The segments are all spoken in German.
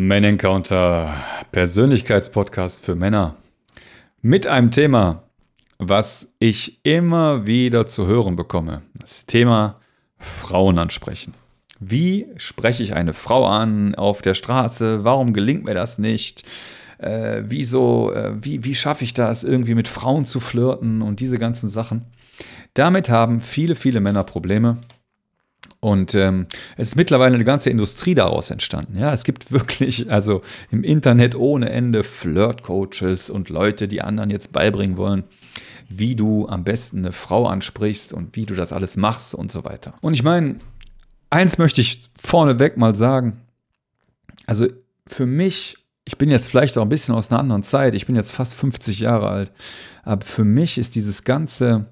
Man Encounter Persönlichkeitspodcast für Männer mit einem Thema, was ich immer wieder zu hören bekomme. Das Thema Frauen ansprechen. Wie spreche ich eine Frau an auf der Straße? Warum gelingt mir das nicht? Äh, wieso, äh, wie, wie schaffe ich das, irgendwie mit Frauen zu flirten und diese ganzen Sachen? Damit haben viele, viele Männer Probleme. Und ähm, es ist mittlerweile eine ganze Industrie daraus entstanden. Ja, es gibt wirklich, also im Internet ohne Ende Flirt-Coaches und Leute, die anderen jetzt beibringen wollen, wie du am besten eine Frau ansprichst und wie du das alles machst und so weiter. Und ich meine, eins möchte ich vorneweg mal sagen. Also für mich, ich bin jetzt vielleicht auch ein bisschen aus einer anderen Zeit, ich bin jetzt fast 50 Jahre alt, aber für mich ist dieses ganze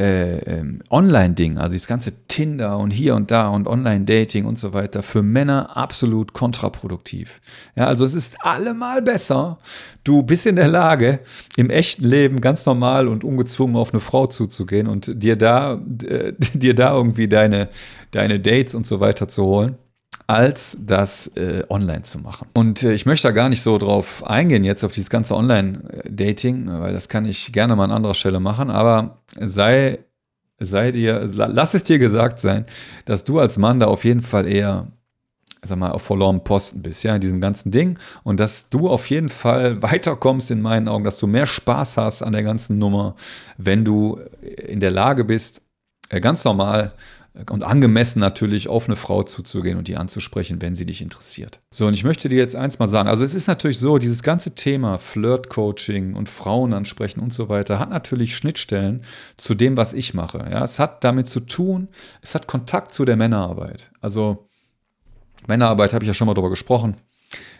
äh, ähm, Online-Ding, also das ganze Tinder und hier und da und Online-Dating und so weiter, für Männer absolut kontraproduktiv. Ja, also es ist allemal besser, du bist in der Lage, im echten Leben ganz normal und ungezwungen auf eine Frau zuzugehen und dir da, äh, dir da irgendwie deine, deine Dates und so weiter zu holen als das äh, online zu machen. Und äh, ich möchte da gar nicht so drauf eingehen, jetzt auf dieses ganze Online-Dating, weil das kann ich gerne mal an anderer Stelle machen, aber sei, sei dir, lass es dir gesagt sein, dass du als Mann da auf jeden Fall eher sag mal, auf verlorenem Posten bist, ja, in diesem ganzen Ding. Und dass du auf jeden Fall weiterkommst in meinen Augen, dass du mehr Spaß hast an der ganzen Nummer, wenn du in der Lage bist, äh, ganz normal und angemessen natürlich auf eine Frau zuzugehen und die anzusprechen, wenn sie dich interessiert. So, und ich möchte dir jetzt eins mal sagen. Also es ist natürlich so, dieses ganze Thema Flirt-Coaching und Frauen ansprechen und so weiter hat natürlich Schnittstellen zu dem, was ich mache. Ja, es hat damit zu tun, es hat Kontakt zu der Männerarbeit. Also Männerarbeit habe ich ja schon mal darüber gesprochen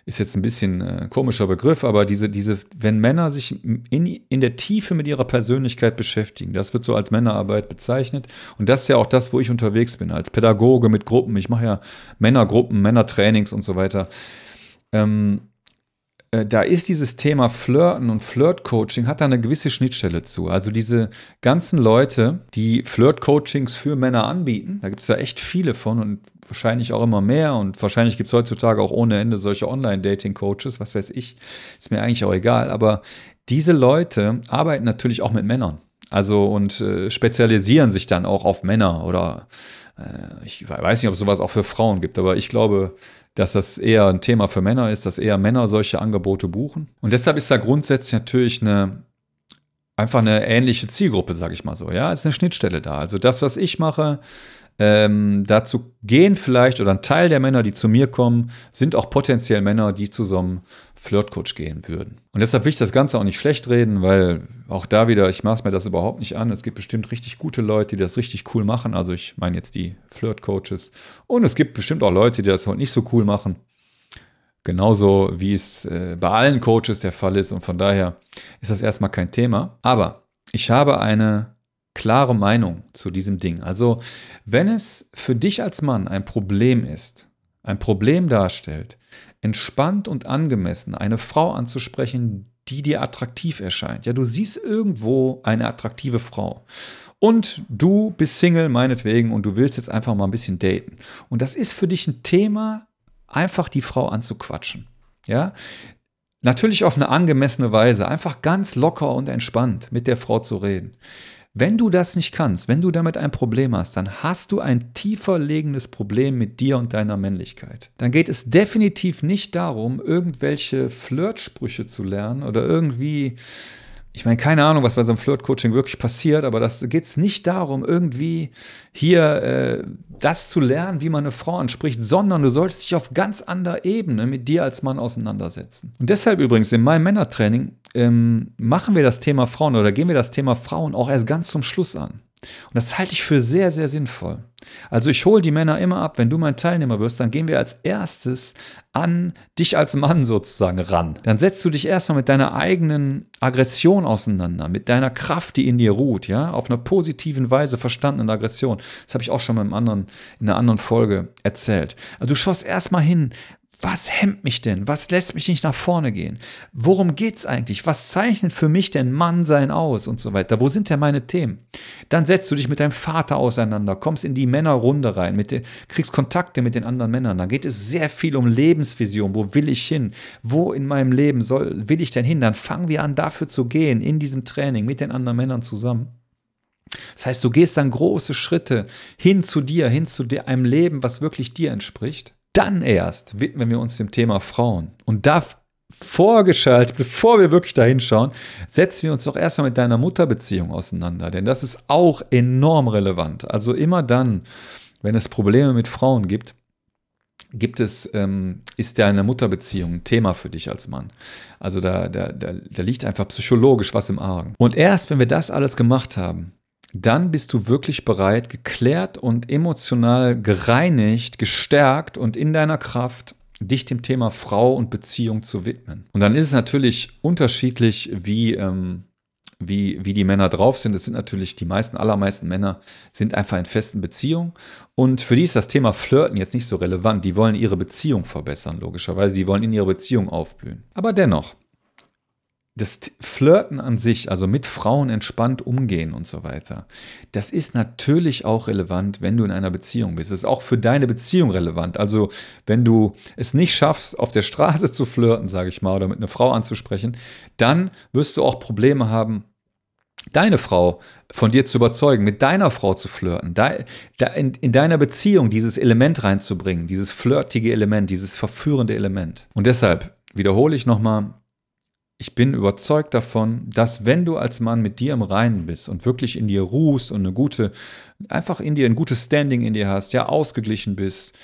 ist jetzt ein bisschen äh, komischer Begriff, aber diese, diese, wenn Männer sich in, in der Tiefe mit ihrer Persönlichkeit beschäftigen, das wird so als Männerarbeit bezeichnet. Und das ist ja auch das, wo ich unterwegs bin, als Pädagoge mit Gruppen. Ich mache ja Männergruppen, Männertrainings und so weiter. Ähm, äh, da ist dieses Thema Flirten und Flirt-Coaching hat da eine gewisse Schnittstelle zu. Also diese ganzen Leute, die Flirt-Coachings für Männer anbieten, da gibt es ja echt viele von und wahrscheinlich auch immer mehr und wahrscheinlich gibt es heutzutage auch ohne Ende solche Online-Dating-Coaches, was weiß ich, ist mir eigentlich auch egal. Aber diese Leute arbeiten natürlich auch mit Männern. Also und äh, spezialisieren sich dann auch auf Männer oder äh, ich weiß nicht, ob es sowas auch für Frauen gibt, aber ich glaube, dass das eher ein Thema für Männer ist, dass eher Männer solche Angebote buchen. Und deshalb ist da grundsätzlich natürlich eine einfach eine ähnliche Zielgruppe, sage ich mal so. Ja, ist eine Schnittstelle da. Also das, was ich mache, ähm, dazu gehen vielleicht, oder ein Teil der Männer, die zu mir kommen, sind auch potenziell Männer, die zu so einem Flirtcoach gehen würden. Und deshalb will ich das Ganze auch nicht schlecht reden, weil auch da wieder, ich maß mir das überhaupt nicht an. Es gibt bestimmt richtig gute Leute, die das richtig cool machen. Also ich meine jetzt die Flirtcoaches. Und es gibt bestimmt auch Leute, die das halt nicht so cool machen. Genauso wie es äh, bei allen Coaches der Fall ist. Und von daher ist das erstmal kein Thema. Aber ich habe eine klare Meinung zu diesem Ding. Also, wenn es für dich als Mann ein Problem ist, ein Problem darstellt, entspannt und angemessen eine Frau anzusprechen, die dir attraktiv erscheint. Ja, du siehst irgendwo eine attraktive Frau. Und du bist Single, meinetwegen, und du willst jetzt einfach mal ein bisschen daten. Und das ist für dich ein Thema, einfach die Frau anzuquatschen. Ja, natürlich auf eine angemessene Weise, einfach ganz locker und entspannt mit der Frau zu reden. Wenn du das nicht kannst, wenn du damit ein Problem hast, dann hast du ein tiefer liegendes Problem mit dir und deiner Männlichkeit. Dann geht es definitiv nicht darum, irgendwelche Flirtsprüche zu lernen oder irgendwie ich meine, keine Ahnung, was bei so einem Flirt-Coaching wirklich passiert, aber das geht es nicht darum, irgendwie hier äh, das zu lernen, wie man eine Frau anspricht, sondern du sollst dich auf ganz anderer Ebene mit dir als Mann auseinandersetzen. Und deshalb übrigens in meinem Männertraining ähm, machen wir das Thema Frauen oder gehen wir das Thema Frauen auch erst ganz zum Schluss an. Und das halte ich für sehr, sehr sinnvoll. Also ich hole die Männer immer ab, wenn du mein Teilnehmer wirst, dann gehen wir als erstes an dich als Mann sozusagen ran. Dann setzt du dich erstmal mit deiner eigenen Aggression auseinander, mit deiner Kraft, die in dir ruht, ja, auf einer positiven Weise verstandenen Aggression. Das habe ich auch schon mal in, einer anderen Folge erzählt. Also du schaust erstmal hin, was hemmt mich denn? Was lässt mich nicht nach vorne gehen? Worum geht es eigentlich? Was zeichnet für mich denn Mannsein aus und so weiter? Wo sind denn meine Themen? Dann setzt du dich mit deinem Vater auseinander, kommst in die Männerrunde rein, mit der, kriegst Kontakte mit den anderen Männern. Dann geht es sehr viel um Lebensvision. Wo will ich hin? Wo in meinem Leben soll, will ich denn hin? Dann fangen wir an, dafür zu gehen, in diesem Training mit den anderen Männern zusammen. Das heißt, du gehst dann große Schritte hin zu dir, hin zu einem Leben, was wirklich dir entspricht. Dann erst widmen wir uns dem Thema Frauen. Und da vorgeschaltet, bevor wir wirklich da hinschauen, setzen wir uns doch erstmal mit deiner Mutterbeziehung auseinander. Denn das ist auch enorm relevant. Also immer dann, wenn es Probleme mit Frauen gibt, gibt es, ähm, ist deine Mutterbeziehung ein Thema für dich als Mann. Also da, da, da, da liegt einfach psychologisch was im Argen. Und erst wenn wir das alles gemacht haben, dann bist du wirklich bereit, geklärt und emotional gereinigt, gestärkt und in deiner Kraft dich dem Thema Frau und Beziehung zu widmen. Und dann ist es natürlich unterschiedlich, wie, ähm, wie, wie die Männer drauf sind. Es sind natürlich die meisten, allermeisten Männer sind einfach in festen Beziehungen. Und für die ist das Thema Flirten jetzt nicht so relevant. Die wollen ihre Beziehung verbessern, logischerweise. Die wollen in ihrer Beziehung aufblühen. Aber dennoch, das Flirten an sich, also mit Frauen entspannt umgehen und so weiter, das ist natürlich auch relevant, wenn du in einer Beziehung bist. Das ist auch für deine Beziehung relevant. Also wenn du es nicht schaffst, auf der Straße zu flirten, sage ich mal, oder mit einer Frau anzusprechen, dann wirst du auch Probleme haben, deine Frau von dir zu überzeugen, mit deiner Frau zu flirten, in, deiner Beziehung dieses Element reinzubringen, dieses flirtige Element, dieses verführende Element. Und deshalb wiederhole ich nochmal, ich bin überzeugt davon, dass wenn du als Mann mit dir im Reinen bist und wirklich in dir ruhst und eine gute, einfach in dir ein gutes Standing in dir hast, ja ausgeglichen bist,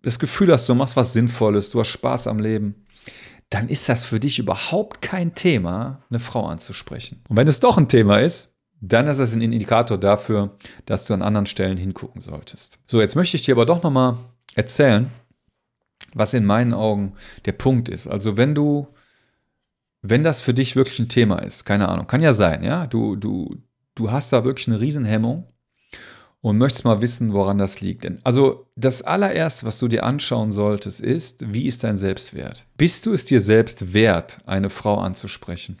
das Gefühl hast, du machst was Sinnvolles, du hast Spaß am Leben, dann ist das für dich überhaupt kein Thema, eine Frau anzusprechen. Und wenn es doch ein Thema ist, dann ist das ein Indikator dafür, dass du an anderen Stellen hingucken solltest. So, jetzt möchte ich dir aber doch nochmal erzählen, was in meinen Augen der Punkt ist. Also wenn du wenn das für dich wirklich ein Thema ist, keine Ahnung, kann ja sein, ja, du, du, du hast da wirklich eine Riesenhemmung und möchtest mal wissen, woran das liegt. Denn also das allererste, was du dir anschauen solltest, ist, wie ist dein Selbstwert? Bist du es dir selbst wert, eine Frau anzusprechen?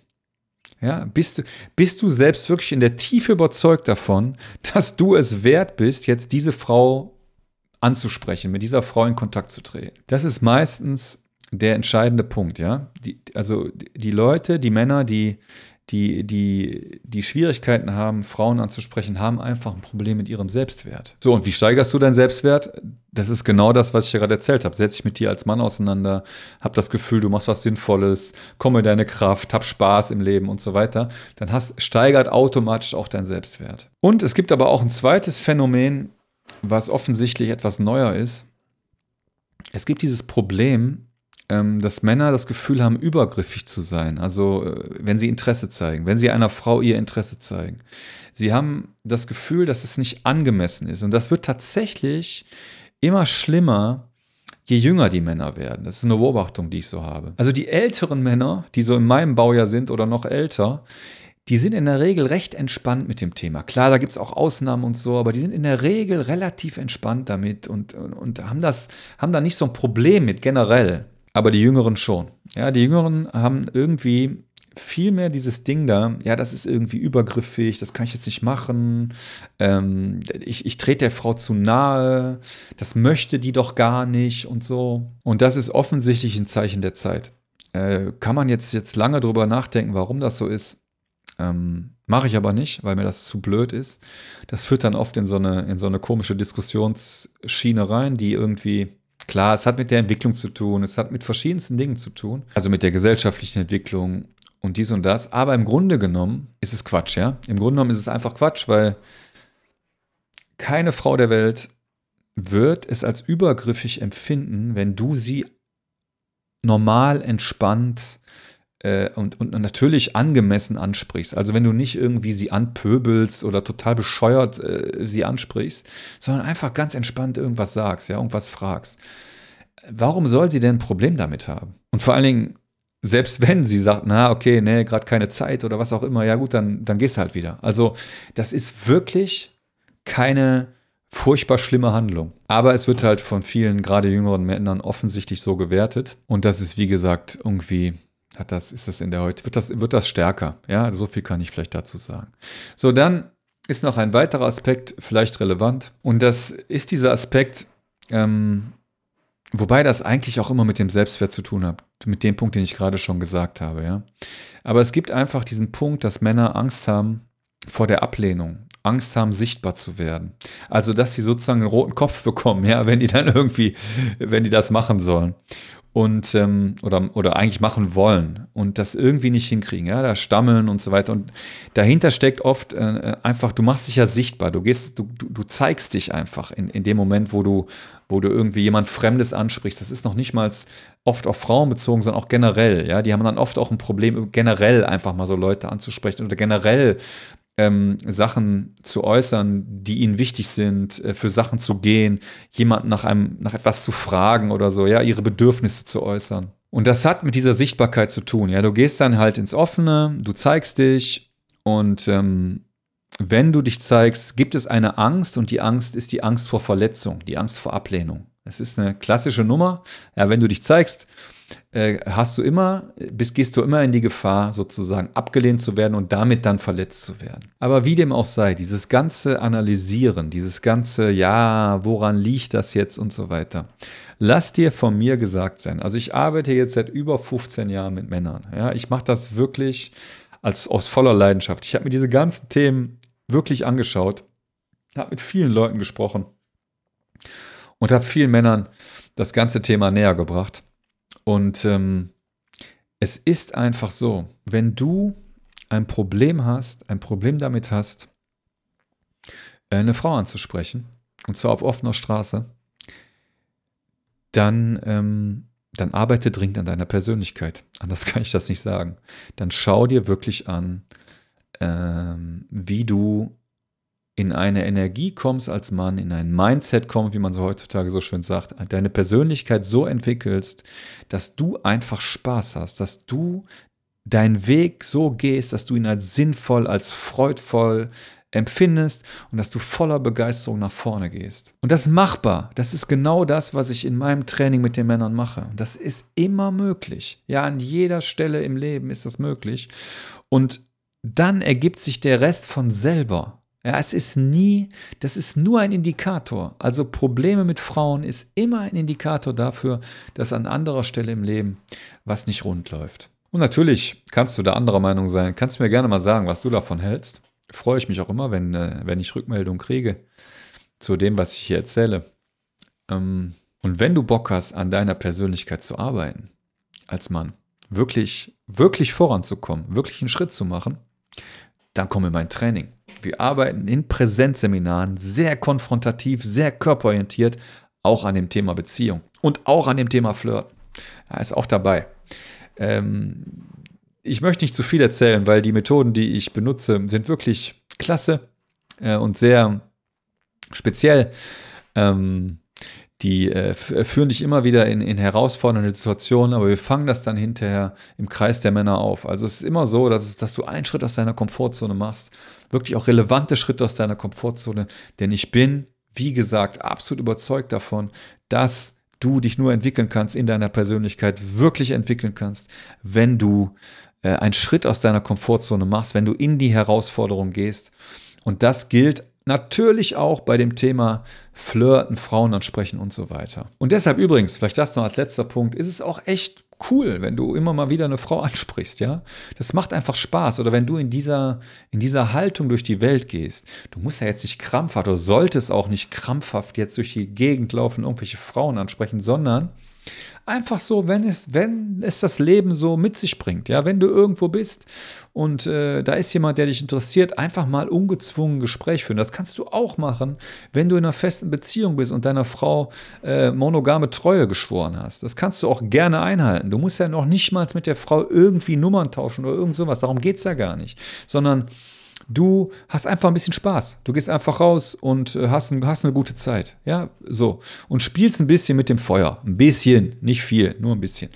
Ja, bist du, bist du selbst wirklich in der Tiefe überzeugt davon, dass du es wert bist, jetzt diese Frau anzusprechen, mit dieser Frau in Kontakt zu treten? Das ist meistens der entscheidende Punkt, ja. Die, also die Leute, die Männer, die, die, die, die Schwierigkeiten haben, Frauen anzusprechen, haben einfach ein Problem mit ihrem Selbstwert. So, und wie steigerst du deinen Selbstwert? Das ist genau das, was ich gerade erzählt habe. Setz dich mit dir als Mann auseinander, hab das Gefühl, du machst was Sinnvolles, komme deine Kraft, hab Spaß im Leben und so weiter. Dann hast, steigert automatisch auch dein Selbstwert. Und es gibt aber auch ein zweites Phänomen, was offensichtlich etwas neuer ist. Es gibt dieses Problem, dass Männer das Gefühl haben, übergriffig zu sein. Also äh, wenn sie Interesse zeigen, wenn sie einer Frau ihr Interesse zeigen. Sie haben das Gefühl, dass es nicht angemessen ist. Und das wird tatsächlich immer schlimmer, je jünger die Männer werden. Das ist eine Beobachtung, die ich so habe. Also die älteren Männer, die so in meinem Baujahr sind oder noch älter, die sind in der Regel recht entspannt mit dem Thema. Klar, da gibt es auch Ausnahmen und so, aber die sind in der Regel relativ entspannt damit und, und, und haben, das, haben da nicht so ein Problem mit generell aber die Jüngeren schon. Ja, die Jüngeren haben irgendwie viel mehr dieses Ding da, ja, das ist irgendwie übergriffig, das kann ich jetzt nicht machen, ähm, ich, ich trete der Frau zu nahe, das möchte die doch gar nicht und so. Und das ist offensichtlich ein Zeichen der Zeit. Äh, kann man jetzt, jetzt lange drüber nachdenken, warum das so ist. Ähm, Mache ich aber nicht, weil mir das zu blöd ist. Das führt dann oft in so eine, in so eine komische Diskussionsschiene rein, die irgendwie Klar, es hat mit der Entwicklung zu tun, es hat mit verschiedensten Dingen zu tun, also mit der gesellschaftlichen Entwicklung und dies und das. Aber im Grunde genommen ist es Quatsch, ja. Im Grunde genommen ist es einfach Quatsch, weil keine Frau der Welt wird es als übergriffig empfinden, wenn du sie normal, entspannt, und, und natürlich angemessen ansprichst. Also wenn du nicht irgendwie sie anpöbelst oder total bescheuert äh, sie ansprichst, sondern einfach ganz entspannt irgendwas sagst, ja, irgendwas fragst. Warum soll sie denn ein Problem damit haben? Und vor allen Dingen, selbst wenn sie sagt, na, okay, nee, gerade keine Zeit oder was auch immer, ja gut, dann, dann gehst du halt wieder. Also, das ist wirklich keine furchtbar schlimme Handlung. Aber es wird halt von vielen, gerade jüngeren Männern, offensichtlich so gewertet. Und das ist, wie gesagt, irgendwie, hat das, ist das in der heute, wird das, wird das stärker. Ja, so viel kann ich vielleicht dazu sagen. So, dann ist noch ein weiterer Aspekt vielleicht relevant. Und das ist dieser Aspekt, ähm, wobei das eigentlich auch immer mit dem Selbstwert zu tun hat. Mit dem Punkt, den ich gerade schon gesagt habe, ja. Aber es gibt einfach diesen Punkt, dass Männer Angst haben vor der Ablehnung. Angst haben, sichtbar zu werden. Also, dass sie sozusagen einen roten Kopf bekommen, ja, wenn die dann irgendwie, wenn die das machen sollen. Und, ähm, oder, oder eigentlich machen wollen und das irgendwie nicht hinkriegen, ja, da stammeln und so weiter. Und dahinter steckt oft äh, einfach, du machst dich ja sichtbar, du gehst, du, du, du zeigst dich einfach in, in dem Moment, wo du, wo du irgendwie jemand Fremdes ansprichst. Das ist noch nicht mal oft auf Frauen bezogen, sondern auch generell. Ja, die haben dann oft auch ein Problem, generell einfach mal so Leute anzusprechen oder generell ähm, Sachen zu äußern, die ihnen wichtig sind, äh, für Sachen zu gehen, jemanden nach einem, nach etwas zu fragen oder so, ja, ihre Bedürfnisse zu äußern. Und das hat mit dieser Sichtbarkeit zu tun. Ja, du gehst dann halt ins Offene, du zeigst dich und ähm, wenn du dich zeigst, gibt es eine Angst und die Angst ist die Angst vor Verletzung, die Angst vor Ablehnung. Es ist eine klassische Nummer. Ja, wenn du dich zeigst, hast du immer, bist, gehst du immer in die Gefahr, sozusagen abgelehnt zu werden und damit dann verletzt zu werden. Aber wie dem auch sei, dieses ganze Analysieren, dieses ganze, ja, woran liegt das jetzt und so weiter, lass dir von mir gesagt sein. Also ich arbeite jetzt seit über 15 Jahren mit Männern. Ja, ich mache das wirklich als, aus voller Leidenschaft. Ich habe mir diese ganzen Themen wirklich angeschaut, habe mit vielen Leuten gesprochen und habe vielen Männern das ganze Thema näher gebracht. Und ähm, es ist einfach so, wenn du ein Problem hast, ein Problem damit hast, äh, eine Frau anzusprechen, und zwar auf offener Straße, dann, ähm, dann arbeite dringend an deiner Persönlichkeit. Anders kann ich das nicht sagen. Dann schau dir wirklich an, ähm, wie du in eine Energie kommst als Mann, in ein Mindset kommst, wie man so heutzutage so schön sagt, deine Persönlichkeit so entwickelst, dass du einfach Spaß hast, dass du deinen Weg so gehst, dass du ihn als sinnvoll, als freudvoll empfindest und dass du voller Begeisterung nach vorne gehst. Und das ist machbar. Das ist genau das, was ich in meinem Training mit den Männern mache. Das ist immer möglich. Ja, an jeder Stelle im Leben ist das möglich. Und dann ergibt sich der Rest von selber. Ja, es ist nie, das ist nur ein Indikator. Also Probleme mit Frauen ist immer ein Indikator dafür, dass an anderer Stelle im Leben was nicht rund läuft. Und natürlich kannst du da anderer Meinung sein. Kannst du mir gerne mal sagen, was du davon hältst. Freue ich mich auch immer, wenn, äh, wenn ich Rückmeldung kriege zu dem, was ich hier erzähle. Ähm, und wenn du Bock hast, an deiner Persönlichkeit zu arbeiten, als Mann, wirklich, wirklich voranzukommen, wirklich einen Schritt zu machen, dann komm in mein Training. Wir arbeiten in Präsenzseminaren sehr konfrontativ, sehr körperorientiert, auch an dem Thema Beziehung und auch an dem Thema Flirt. Ja, ist auch dabei. Ähm, ich möchte nicht zu viel erzählen, weil die Methoden, die ich benutze, sind wirklich klasse äh, und sehr speziell. Ähm, die äh, führen dich immer wieder in, in herausfordernde Situationen, aber wir fangen das dann hinterher im Kreis der Männer auf. Also es ist immer so, dass, es, dass du einen Schritt aus deiner Komfortzone machst, wirklich auch relevante Schritte aus deiner Komfortzone, denn ich bin, wie gesagt, absolut überzeugt davon, dass du dich nur entwickeln kannst in deiner Persönlichkeit, wirklich entwickeln kannst, wenn du äh, einen Schritt aus deiner Komfortzone machst, wenn du in die Herausforderung gehst. Und das gilt Natürlich auch bei dem Thema Flirten, Frauen ansprechen und so weiter. Und deshalb übrigens, vielleicht das noch als letzter Punkt, ist es auch echt cool, wenn du immer mal wieder eine Frau ansprichst, ja? Das macht einfach Spaß. Oder wenn du in dieser, in dieser Haltung durch die Welt gehst. Du musst ja jetzt nicht krampfhaft oder solltest auch nicht krampfhaft jetzt durch die Gegend laufen, irgendwelche Frauen ansprechen, sondern Einfach so, wenn es, wenn es das Leben so mit sich bringt. Ja, wenn du irgendwo bist und äh, da ist jemand, der dich interessiert, einfach mal ungezwungen Gespräch führen. Das kannst du auch machen, wenn du in einer festen Beziehung bist und deiner Frau äh, monogame Treue geschworen hast. Das kannst du auch gerne einhalten. Du musst ja noch nicht mal mit der Frau irgendwie Nummern tauschen oder irgend sowas. Darum geht es ja gar nicht. Sondern Du hast einfach ein bisschen Spaß. Du gehst einfach raus und äh, hast, hast eine gute Zeit. Ja, so. Und spielst ein bisschen mit dem Feuer. Ein bisschen, nicht viel, nur ein bisschen.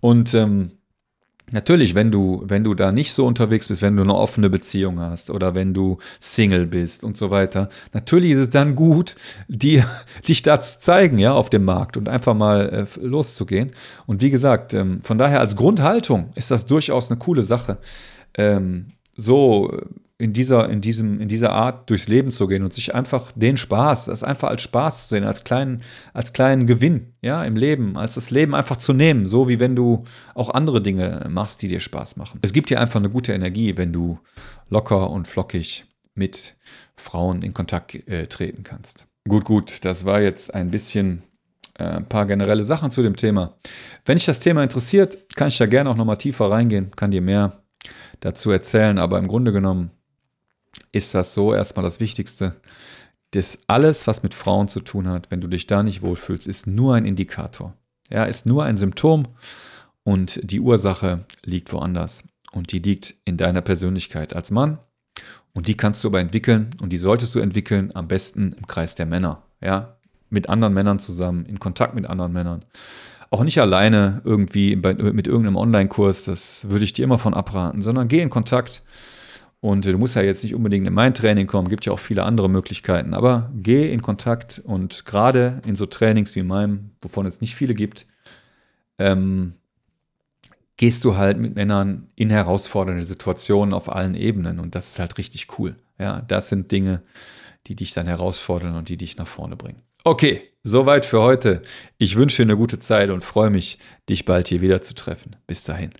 Und ähm, Natürlich, wenn du, wenn du da nicht so unterwegs bist, wenn du eine offene Beziehung hast oder wenn du Single bist und so weiter, natürlich ist es dann gut, dir, dich da zu zeigen, ja, auf dem Markt und einfach mal äh, loszugehen. Und wie gesagt, ähm, von daher als Grundhaltung ist das durchaus eine coole Sache. Ähm, so in dieser, in, diesem, in dieser Art durchs Leben zu gehen und sich einfach den Spaß, das einfach als Spaß zu sehen, als kleinen, als kleinen Gewinn, ja, im Leben, als das Leben einfach zu nehmen, so wie wenn du auch andere Dinge machst, die dir Spaß machen. Es gibt dir einfach eine gute Energie, wenn du locker und flockig mit Frauen in Kontakt äh, treten kannst. Gut, gut, das war jetzt ein bisschen äh, ein paar generelle Sachen zu dem Thema. Wenn dich das Thema interessiert, kann ich da gerne auch nochmal tiefer reingehen, kann dir mehr dazu erzählen, aber im Grunde genommen ist das so erstmal das Wichtigste. Das alles, was mit Frauen zu tun hat, wenn du dich da nicht wohlfühlst, ist nur ein Indikator. Ja, ist nur ein Symptom und die Ursache liegt woanders. Und die liegt in deiner Persönlichkeit als Mann. Und die kannst du aber entwickeln und die solltest du entwickeln, am besten im Kreis der Männer. Ja, mit anderen Männern zusammen, in Kontakt mit anderen Männern. Auch nicht alleine irgendwie mit irgendeinem Online-Kurs, das würde ich dir immer von abraten, sondern geh in Kontakt und du musst ja jetzt nicht unbedingt in mein Training kommen, gibt ja auch viele andere Möglichkeiten. Aber geh in Kontakt und gerade in so Trainings wie meinem, wovon es nicht viele gibt, ähm, gehst du halt mit Männern in herausfordernde Situationen auf allen Ebenen. Und das ist halt richtig cool. Ja, das sind Dinge, die dich dann herausfordern und die dich nach vorne bringen. Okay, soweit für heute. Ich wünsche dir eine gute Zeit und freue mich, dich bald hier wieder zu treffen. Bis dahin.